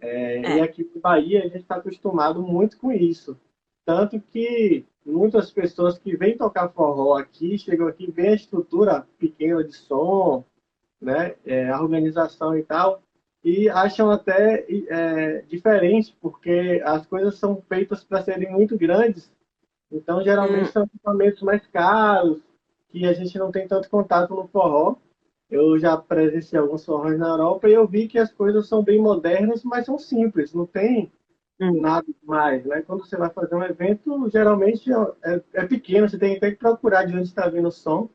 É, é. E aqui no Bahia a gente está acostumado muito com isso. Tanto que muitas pessoas que vêm tocar forró aqui, chegam aqui, veem a estrutura pequena de som, né, é, a organização e tal, e acham até é, diferente, porque as coisas são feitas para serem muito grandes, então geralmente hum. são equipamentos mais caros, que a gente não tem tanto contato no forró. Eu já presenciei alguns forrós na Europa e eu vi que as coisas são bem modernas, mas são simples, não tem hum. nada mais, né? Quando você vai fazer um evento, geralmente é, é pequeno, você tem até que procurar de onde está vindo o som,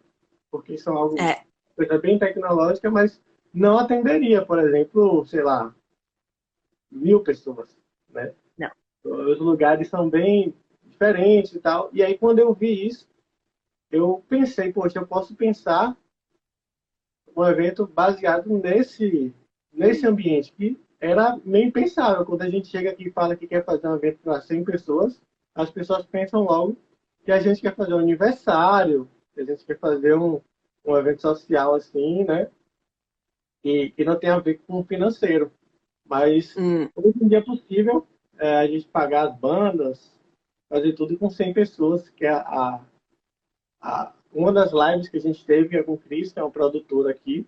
porque são algo é. coisa bem tecnológica, mas não atenderia, por exemplo, sei lá, mil pessoas, né? Não. Os lugares são bem diferentes e tal. E aí quando eu vi isso, eu pensei, poxa, eu posso pensar um evento baseado nesse nesse ambiente que era meio impensável. Quando a gente chega aqui e fala que quer fazer um evento para 100 pessoas, as pessoas pensam logo que a gente quer fazer um aniversário, que a gente quer fazer um, um evento social assim, né? E que não tem a ver com o financeiro. Mas hum. hoje em dia é possível é, a gente pagar as bandas, fazer tudo com 100 pessoas, que é a, a, uma das lives que a gente teve é com o Cris, que é um produtor aqui.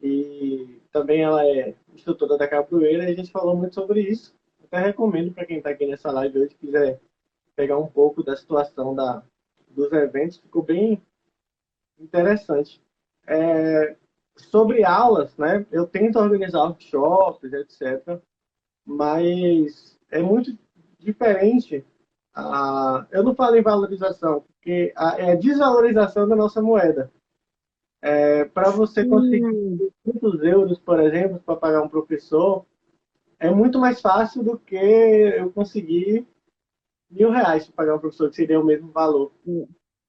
E também ela é instrutora da capoeira e a gente falou muito sobre isso. Até recomendo para quem está aqui nessa live hoje, quiser pegar um pouco da situação da, dos eventos, ficou bem interessante. É, sobre aulas, né, eu tento organizar workshops, etc., mas é muito diferente. Ah, eu não falo em valorização, porque a, é a desvalorização da nossa moeda. É, para você conseguir muitos euros, por exemplo, para pagar um professor, é muito mais fácil do que eu conseguir mil reais para pagar um professor, que seria o mesmo valor.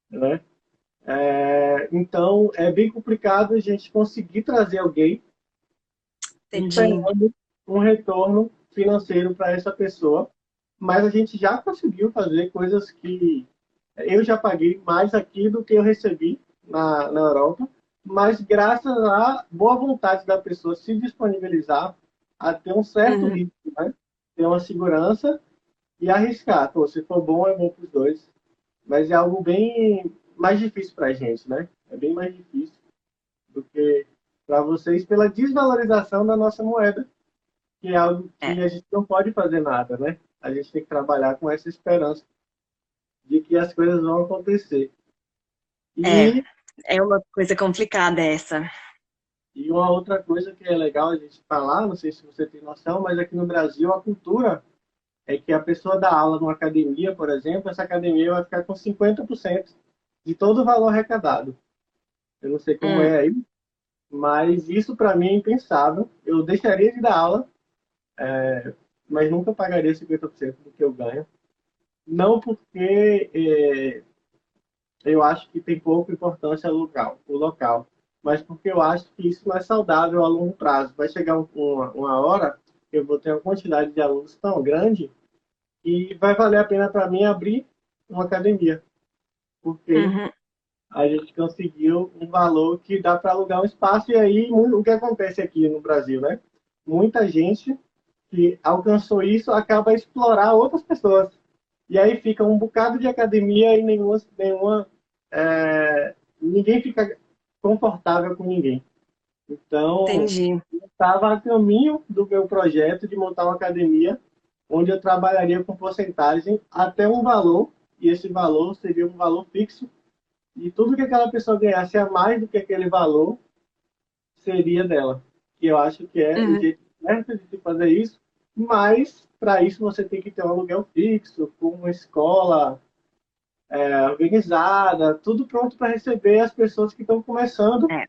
Né? É, então, é bem complicado a gente conseguir trazer alguém um retorno financeiro para essa pessoa, mas a gente já conseguiu fazer coisas que eu já paguei mais aqui do que eu recebi na, na Europa mas graças à boa vontade da pessoa se disponibilizar a ter um certo uhum. risco, né? ter uma segurança e arriscar. Pô, se for bom, é bom para os dois. Mas é algo bem mais difícil para a gente, né? É bem mais difícil do que para vocês pela desvalorização da nossa moeda, que é algo que é. a gente não pode fazer nada, né? A gente tem que trabalhar com essa esperança de que as coisas vão acontecer. E é. É uma coisa complicada essa. E uma outra coisa que é legal a gente falar, não sei se você tem noção, mas aqui no Brasil a cultura é que a pessoa dá aula numa academia, por exemplo, essa academia vai ficar com 50% de todo o valor arrecadado. Eu não sei como hum. é aí, mas isso para mim é impensável. Eu deixaria de dar aula, é, mas nunca pagaria 50% do que eu ganho. Não porque é, eu acho que tem pouca importância o local, o local, mas porque eu acho que isso não é saudável a longo prazo. Vai chegar uma, uma hora que eu vou ter uma quantidade de alunos tão grande e vai valer a pena para mim abrir uma academia. Porque uhum. a gente conseguiu um valor que dá para alugar um espaço. E aí, o que acontece aqui no Brasil, né? Muita gente que alcançou isso acaba a explorar outras pessoas. E aí fica um bocado de academia e nenhuma, nenhuma é, ninguém fica confortável com ninguém. Então, Entendi. eu estava a caminho do meu projeto de montar uma academia onde eu trabalharia com porcentagem até um valor, e esse valor seria um valor fixo, e tudo que aquela pessoa ganhasse a mais do que aquele valor seria dela. E eu acho que é uhum. o jeito certo de se fazer isso, mas para isso você tem que ter um aluguel fixo, com uma escola é, organizada, tudo pronto para receber as pessoas que estão começando. É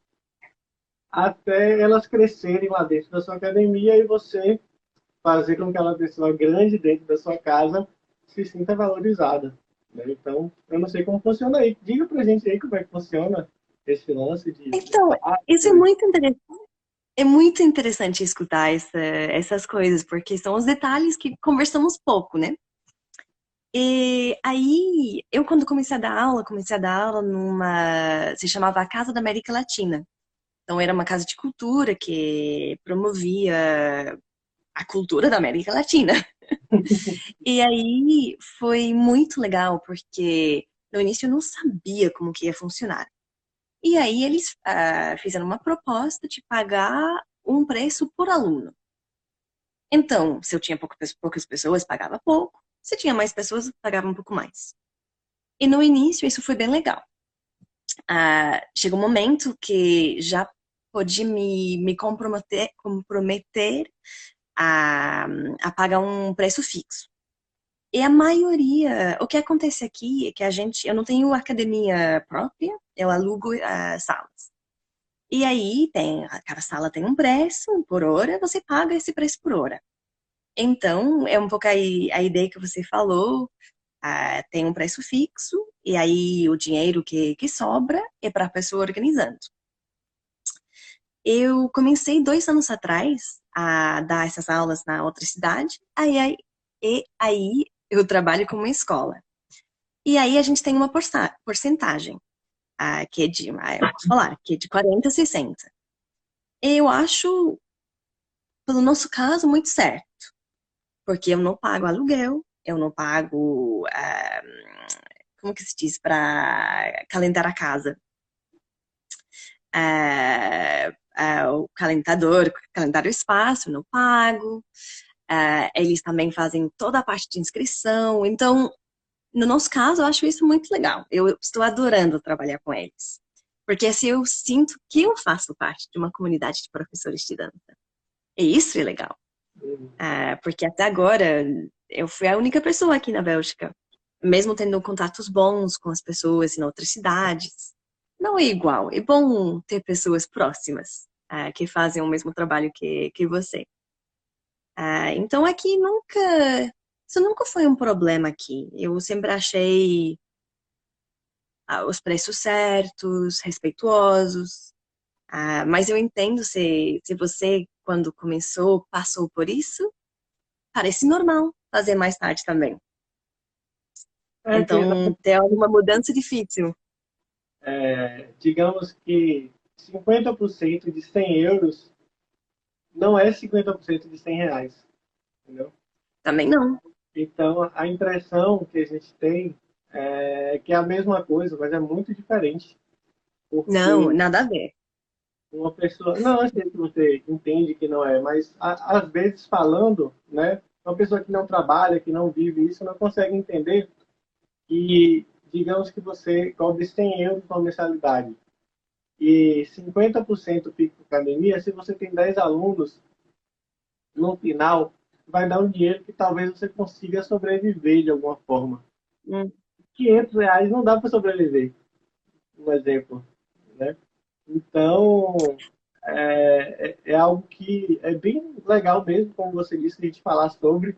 até elas crescerem lá dentro da sua academia e você fazer com que aquela pessoa grande dentro da sua casa se sinta valorizada. Né? Então, eu não sei como funciona aí. Diga pra gente aí como é que funciona esse lance de. Então, isso é muito interessante. É muito interessante escutar essa, essas coisas, porque são os detalhes que conversamos pouco, né? E aí, eu quando comecei a dar aula, comecei a dar aula numa. se chamava a Casa da América Latina. Então, era uma casa de cultura que promovia a cultura da América Latina. e aí foi muito legal, porque no início eu não sabia como que ia funcionar. E aí eles uh, fizeram uma proposta de pagar um preço por aluno. Então, se eu tinha poucas pessoas, pagava pouco. Se tinha mais pessoas, pagava um pouco mais. E no início isso foi bem legal. Uh, chegou um momento que já pode me, me comprometer, comprometer a, a pagar um preço fixo. E a maioria, o que acontece aqui é que a gente, eu não tenho academia própria, eu alugo uh, salas. E aí tem, cada sala tem um preço por hora, você paga esse preço por hora. Então, é um pouco a, a ideia que você falou, uh, tem um preço fixo, e aí o dinheiro que, que sobra é para a pessoa organizando. Eu comecei dois anos atrás a dar essas aulas na outra cidade, aí, aí, e aí eu trabalho com uma escola. E aí a gente tem uma porcentagem, uh, que é de, uh, eu posso falar, que é de 40 a 60. Eu acho, pelo nosso caso, muito certo. Porque eu não pago aluguel, eu não pago, uh, como que se diz, para calentar a casa. Uh, uh, o calentador, calendário espaço, não pago. Uh, eles também fazem toda a parte de inscrição. Então, no nosso caso, eu acho isso muito legal. Eu estou adorando trabalhar com eles. Porque assim eu sinto que eu faço parte de uma comunidade de professores de dança. E isso é legal. Uh, porque até agora, eu fui a única pessoa aqui na Bélgica. Mesmo tendo contatos bons com as pessoas em outras cidades, não é igual. É bom ter pessoas próximas uh, que fazem o mesmo trabalho que, que você. Uh, então aqui nunca. Isso nunca foi um problema aqui. Eu sempre achei uh, os preços certos, respeituosos. mas eu entendo se, se você, quando começou, passou por isso, parece normal fazer mais tarde também. É, então, tem alguma mudança difícil é, digamos que 50% de 100 euros não é 50% de 100 reais. Entendeu? Também não. Então, a impressão que a gente tem é que é a mesma coisa, mas é muito diferente. Não, nada a ver. Uma pessoa. Não, eu sei que você entende que não é, mas a, às vezes falando, né? Uma pessoa que não trabalha, que não vive isso, não consegue entender que digamos que você cobre 100 euros na mensalidade. E 50% fica para academia, se você tem 10 alunos, no final vai dar um dinheiro que talvez você consiga sobreviver de alguma forma. Hum. 500 reais não dá para sobreviver, um exemplo. Né? Então, é, é, é, algo que é bem legal mesmo, como você disse, a gente falar sobre,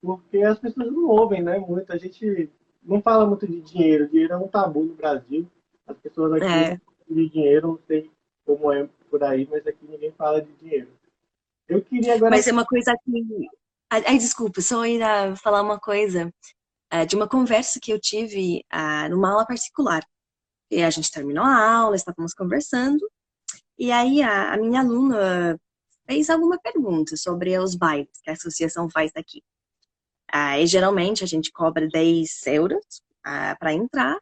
porque as pessoas não ouvem, né? Muito. A gente não fala muito de dinheiro. Dinheiro é um tabu no Brasil. As pessoas aqui é. De dinheiro, não sei como é por aí, mas aqui ninguém fala de dinheiro. Eu queria agora. Mas é uma coisa que. Ai, desculpa, só ir falar uma coisa uh, de uma conversa que eu tive uh, numa aula particular. E a gente terminou a aula, estávamos conversando, e aí a, minha aluna fez alguma pergunta sobre os bailes que a associação faz aqui. Uh, e geralmente a gente cobra 10 euros para entrar,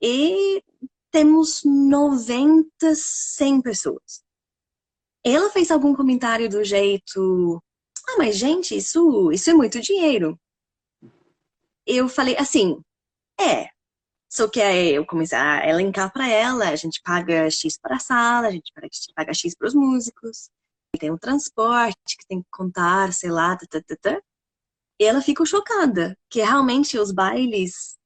e temos 90, 100 pessoas. Ela fez algum comentário do jeito, ah, mas gente, isso, isso é muito dinheiro eu falei assim, é. Só que aí eu comecei a elencar para ela, a gente paga X para a sala, a gente paga X para os músicos, tem o transporte que tem que contar, sei lá, tá, tá, E ela ficou chocada, que realmente os bailes,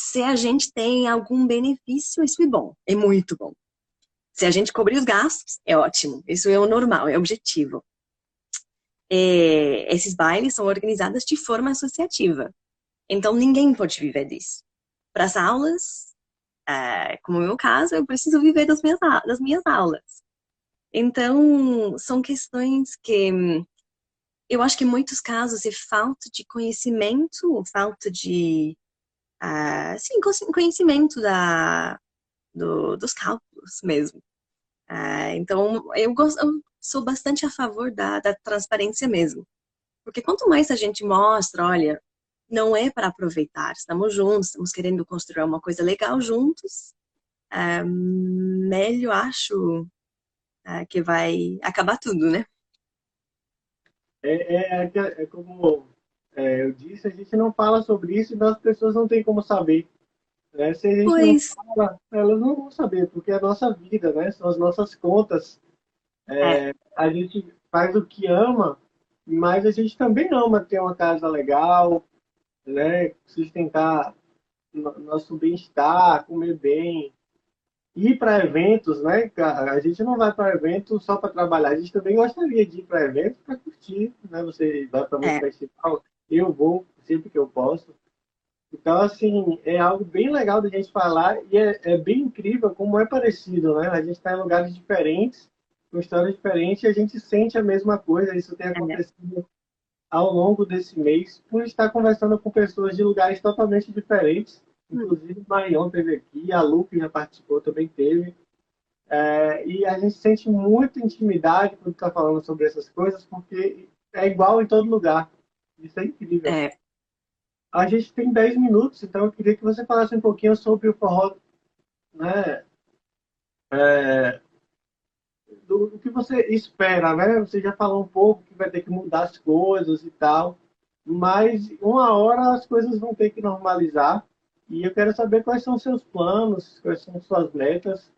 se a gente tem algum benefício, isso é bom, é muito bom. Se a gente cobrir os gastos, é ótimo, isso é o normal, é o objetivo. É, esses bailes são organizados de forma associativa. Então, ninguém pode viver disso. Para as aulas, é, como no meu caso, eu preciso viver das minhas, das minhas aulas. Então, são questões que eu acho que em muitos casos é falta de conhecimento, falta de uh, sim, conhecimento da, do, dos cálculos mesmo. Uh, então, eu, gosto, eu sou bastante a favor da, da transparência mesmo. Porque quanto mais a gente mostra, olha, não é para aproveitar. Estamos juntos, estamos querendo construir uma coisa legal juntos. É, melhor acho é, que vai acabar tudo, né? É, é, é, é como é, eu disse, a gente não fala sobre isso e as pessoas não têm como saber. Né? Se a gente pois. não fala, elas não vão saber, porque é a nossa vida, né? São as nossas contas. É, é. A gente faz o que ama, mas a gente também ama ter uma casa legal, né? Sustentar nosso bem-estar, comer bem, ir para eventos, né? A gente não vai para evento só para trabalhar, a gente também gostaria de ir para eventos para curtir, né? Você vai para um é. festival, eu vou sempre que eu posso. Então, assim, é algo bem legal da gente falar e é, é bem incrível como é parecido, né? A gente está em lugares diferentes, com histórias diferentes e a gente sente a mesma coisa. Isso tem é. acontecido ao longo desse mês por estar conversando com pessoas de lugares totalmente diferentes. Inclusive, Marion teve aqui, a Lu, que já participou, também teve. É, e a gente sente muita intimidade quando está falando sobre essas coisas, porque é igual em todo lugar. Isso é incrível. É. A gente tem 10 minutos, então eu queria que você falasse um pouquinho sobre o forró, né? É, do, do, que você espera, né? Você já falou um pouco que vai ter que mudar as coisas e tal, mas uma hora as coisas vão ter que normalizar. E eu quero saber quais são seus planos, quais são suas metas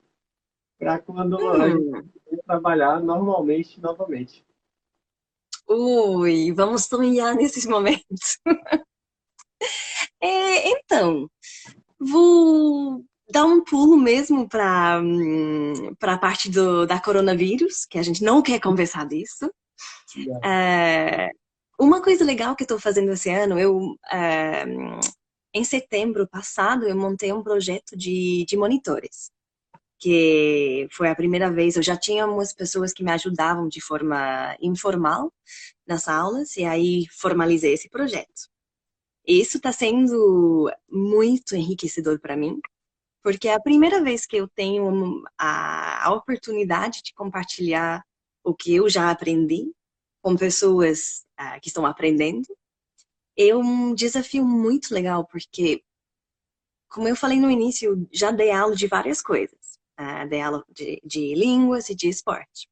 para quando hum. trabalhar normalmente, novamente. Ui, vamos sonhar nesses momentos. é, então, vou dar um pulo mesmo para a parte do, da coronavírus, que a gente não quer conversar disso. É, uma coisa legal que estou fazendo esse ano, eu é, em setembro passado eu montei um projeto de, de monitores, que foi a primeira vez. Eu já tinha umas pessoas que me ajudavam de forma informal nas aulas e aí formalizei esse projeto. Isso está sendo muito enriquecedor para mim, porque é a primeira vez que eu tenho a, a oportunidade de compartilhar o que eu já aprendi com pessoas uh, que estão aprendendo. É um desafio muito legal, porque, como eu falei no início, já dei aula de várias coisas. Uh, dei aula de, de línguas e de esporte.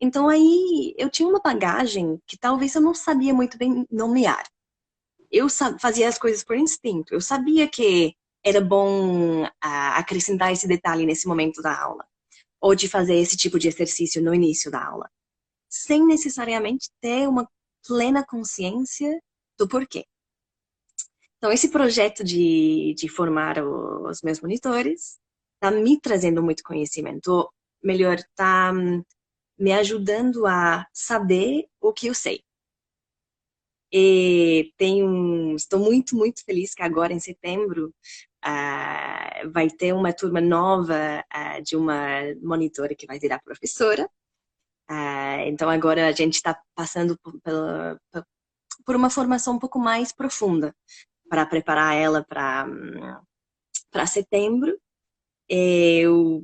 Então aí eu tinha uma bagagem que talvez eu não sabia muito bem nomear. Eu fazia as coisas por instinto. Eu sabia que era bom uh, acrescentar esse detalhe nesse momento da aula. ou de fazer esse tipo de exercício no início da aula, sem necessariamente ter uma plena consciência do porquê. Então, esse projeto de, de formar os meus monitores está me trazendo muito conhecimento, ou melhor, está hum, me ajudando a saber o que eu sei. E tenho, estou muito, muito feliz que agora em setembro uh, vai ter uma turma nova uh, de uma monitora que vai virar professora. Uh, então agora a gente está passando por, por, uma formação um pouco mais profunda para preparar ela para para setembro. Eu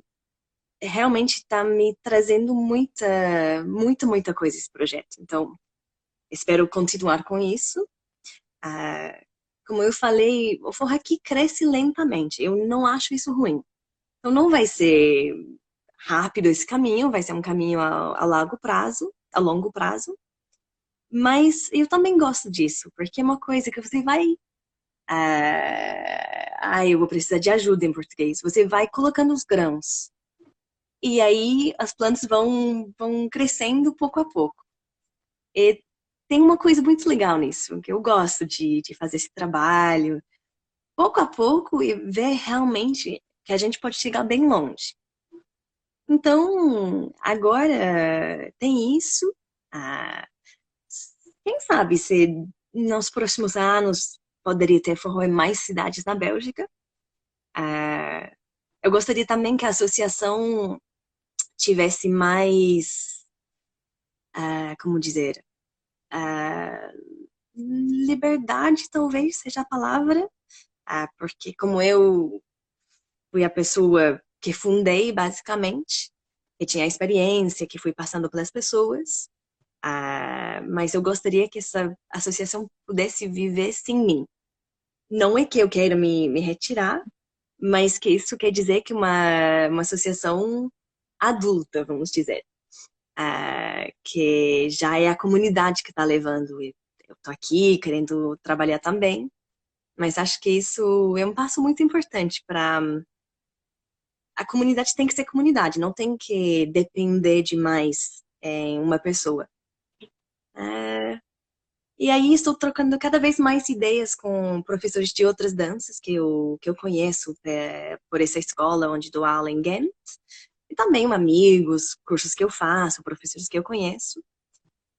realmente está me trazendo muita, muita, muita coisa esse projeto. Então, espero continuar com isso. Ah, como eu falei, o forró aqui cresce lentamente. Eu não acho isso ruim. Então, não vai ser rápido esse caminho, vai ser um caminho a, a longo prazo, a longo prazo. Mas eu também gosto disso, porque é uma coisa que você vai ah, ah, eu vou precisar de ajuda em português. Você vai colocando os grãos. E aí as plantas vão, vão crescendo pouco a pouco. E tem uma coisa muito legal nisso, que eu gosto de, de fazer esse trabalho, pouco a pouco, e ver realmente que a gente pode chegar bem longe. Então, agora tem isso. Ah, quem sabe se nos próximos anos poderia ter forró em mais cidades na Bélgica. Ah, eu gostaria também que a associação tivesse mais, uh, como dizer, uh, liberdade talvez seja a palavra, uh, porque como eu fui a pessoa que fundei basicamente, que tinha a experiência, que fui passando pelas pessoas, mas eu gostaria que essa associação pudesse viver sem mim. Não é que eu queira me, me retirar, mas que isso quer dizer que uma, uma associação adulta, vamos dizer. Uh, que já é a comunidade que está levando. Eu estou aqui querendo trabalhar também, mas acho que isso é um passo muito importante para. A comunidade tem que ser comunidade, não tem que depender demais em uma pessoa. Uh, e aí estou trocando cada vez mais ideias com professores de outras danças que eu, que eu conheço é, por essa escola onde dou aula em Ghent e também amigos, cursos que eu faço, professores que eu conheço.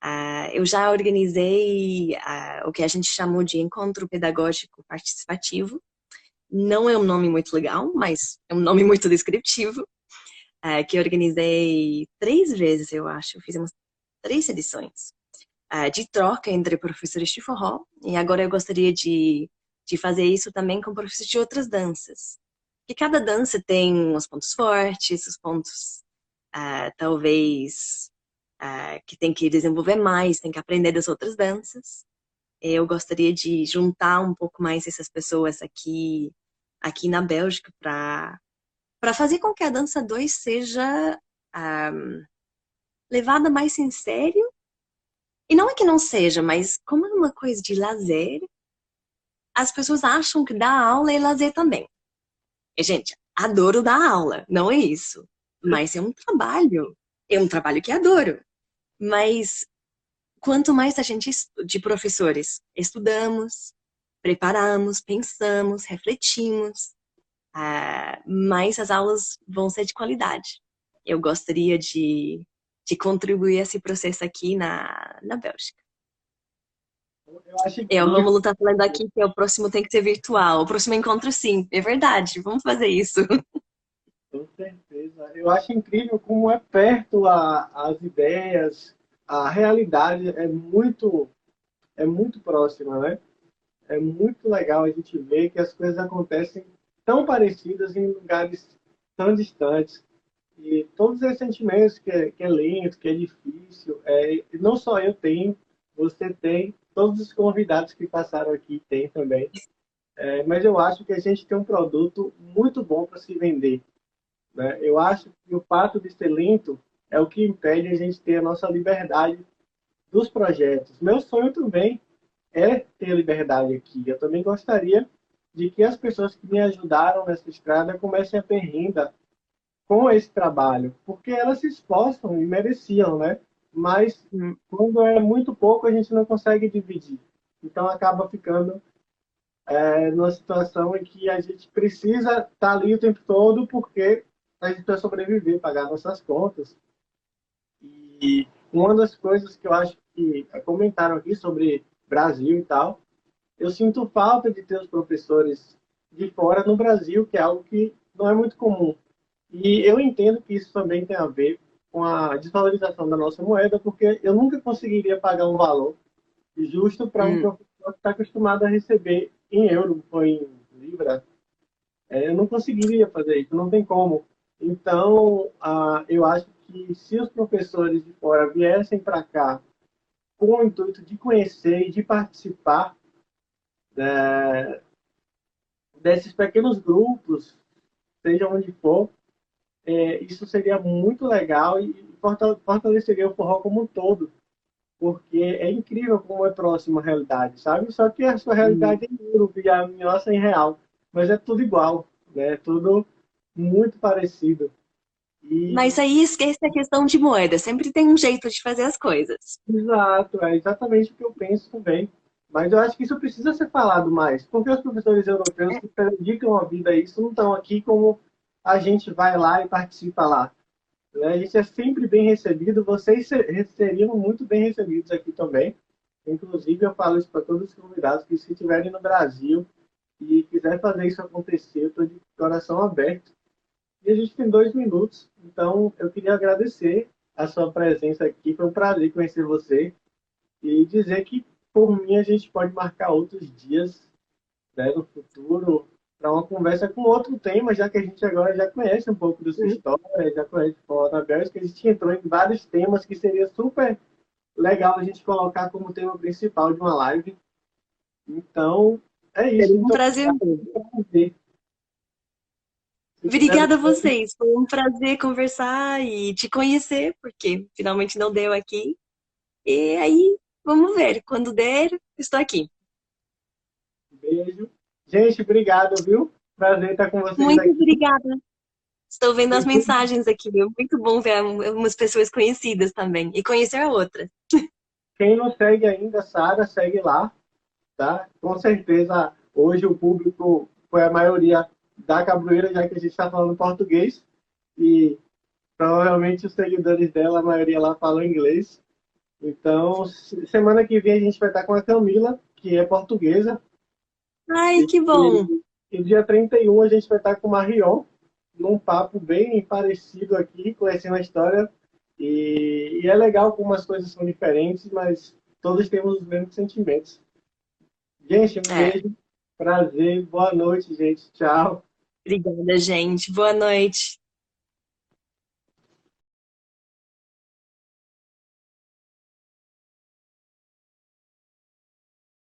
Uh, eu já organizei uh, o que a gente chamou de encontro pedagógico participativo. Não é um nome muito legal, mas é um nome muito descritivo. Uh, que eu organizei três vezes, eu acho. Fizemos três edições de troca entre professores de forró. E agora eu gostaria de, de fazer isso também com professores de outras danças que cada dança tem os pontos fortes, os pontos uh, talvez uh, que tem que desenvolver mais, tem que aprender das outras danças. Eu gostaria de juntar um pouco mais essas pessoas aqui aqui na Bélgica para para fazer com que a dança 2 seja um, levada mais em sério. E não é que não seja, mas como é uma coisa de lazer, as pessoas acham que dar aula é lazer também. Gente, adoro dar aula, não é isso. Mas é um trabalho. É um trabalho que adoro. Mas quanto mais a gente, de professores, estudamos, preparamos, pensamos, refletimos, uh, mais as aulas vão ser de qualidade. Eu gostaria de, de contribuir esse processo aqui na, na Bélgica. É, o Romulo tá falando aqui que o próximo tem que ser virtual. O próximo encontro, sim. É verdade. Vamos fazer isso. Com certeza. Eu acho incrível como é perto a, as ideias, a realidade é muito, é muito próxima, né? É muito legal a gente ver que as coisas acontecem tão parecidas em lugares tão distantes. E todos esses sentimentos que é, que é lento, que é difícil, é, não só eu tenho, você tem, todos os convidados que passaram aqui têm também. É, mas eu acho que a gente tem um produto muito bom para se vender. Né? Eu acho que o fato de ser lento é o que impede a gente ter a nossa liberdade dos projetos. Meu sonho também é ter liberdade aqui. Eu também gostaria de que as pessoas que me ajudaram nessa estrada comecem a ter renda com esse trabalho, porque elas se esforçam e mereciam, né? Mas hum. quando é muito pouco, a gente não consegue dividir. Então acaba ficando é, numa situação em que a gente precisa estar tá ali o tempo todo porque a gente precisa sobreviver, pagar nossas contas. E uma das coisas que eu acho que comentaram aqui sobre Brasil e tal, eu sinto falta de ter os professores de fora no Brasil, que é algo que não é muito comum. E eu entendo que isso também tem a ver com a desvalorização da nossa moeda, porque eu nunca conseguiria pagar um valor justo para um hum. professor que está acostumado a receber em euro ou em libra. É, eu não conseguiria fazer isso, não tem como. Então, ah, eu acho que se os professores de fora viessem para cá com o intuito de conhecer e de participar é, desses pequenos grupos, seja onde for, é, isso seria muito legal e fortaleceria o forró como um todo, porque é incrível como é próximo à realidade, sabe? Só que a sua realidade uhum. é em euro e a nossa é em real, mas é tudo igual, né? É tudo muito parecido. E... Mas aí esquece a questão de moeda, sempre tem um jeito de fazer as coisas. Exato, é exatamente o que eu penso também. Mas eu acho que isso precisa ser falado mais, porque os professores europeus que dedicam a vida isso não estão aqui como a gente vai lá e participa lá. Né? A gente é sempre bem recebido, vocês seriam muito bem recebidos aqui também. Inclusive, eu falo isso para todos os convidados que se estiverem no Brasil e quiser fazer isso acontecer, eu estou de coração aberto. E a gente tem dois minutos, então eu queria agradecer a sua presença aqui. Foi um prazer conhecer você e dizer que, por mim, a gente pode marcar outros dias né, no futuro para uma conversa com outro tema, já que a gente agora já conhece um pouco da sua história, já conhece o da Bélgica, a gente entrou em vários temas que seria super legal a gente colocar como tema principal de uma live. Então, é isso. É um prazer. prazer. Obrigada a vocês. Foi um prazer conversar e te conhecer, porque finalmente não deu aqui. E aí, vamos ver. Quando der, estou aqui. Beijo. Gente, obrigado, viu? Prazer estar com vocês Muito aqui. obrigada. Estou vendo as mensagens aqui, viu? Muito bom ver algumas pessoas conhecidas também e conhecer a outra. Quem não segue ainda, Sara, segue lá, tá? Com certeza, hoje o público foi a maioria da Cabroeira, já que a gente está falando português e provavelmente os seguidores dela, a maioria lá falam inglês. Então, semana que vem a gente vai estar com a Camila, que é portuguesa, Ai, que bom! E, e dia 31 a gente vai estar com o Marion, num papo bem parecido aqui, conhecendo a história. E, e, é legal como as coisas são diferentes, mas todos temos os mesmos sentimentos. Gente, um é. beijo, prazer, boa noite, gente. Tchau. Obrigada, gente. Boa noite.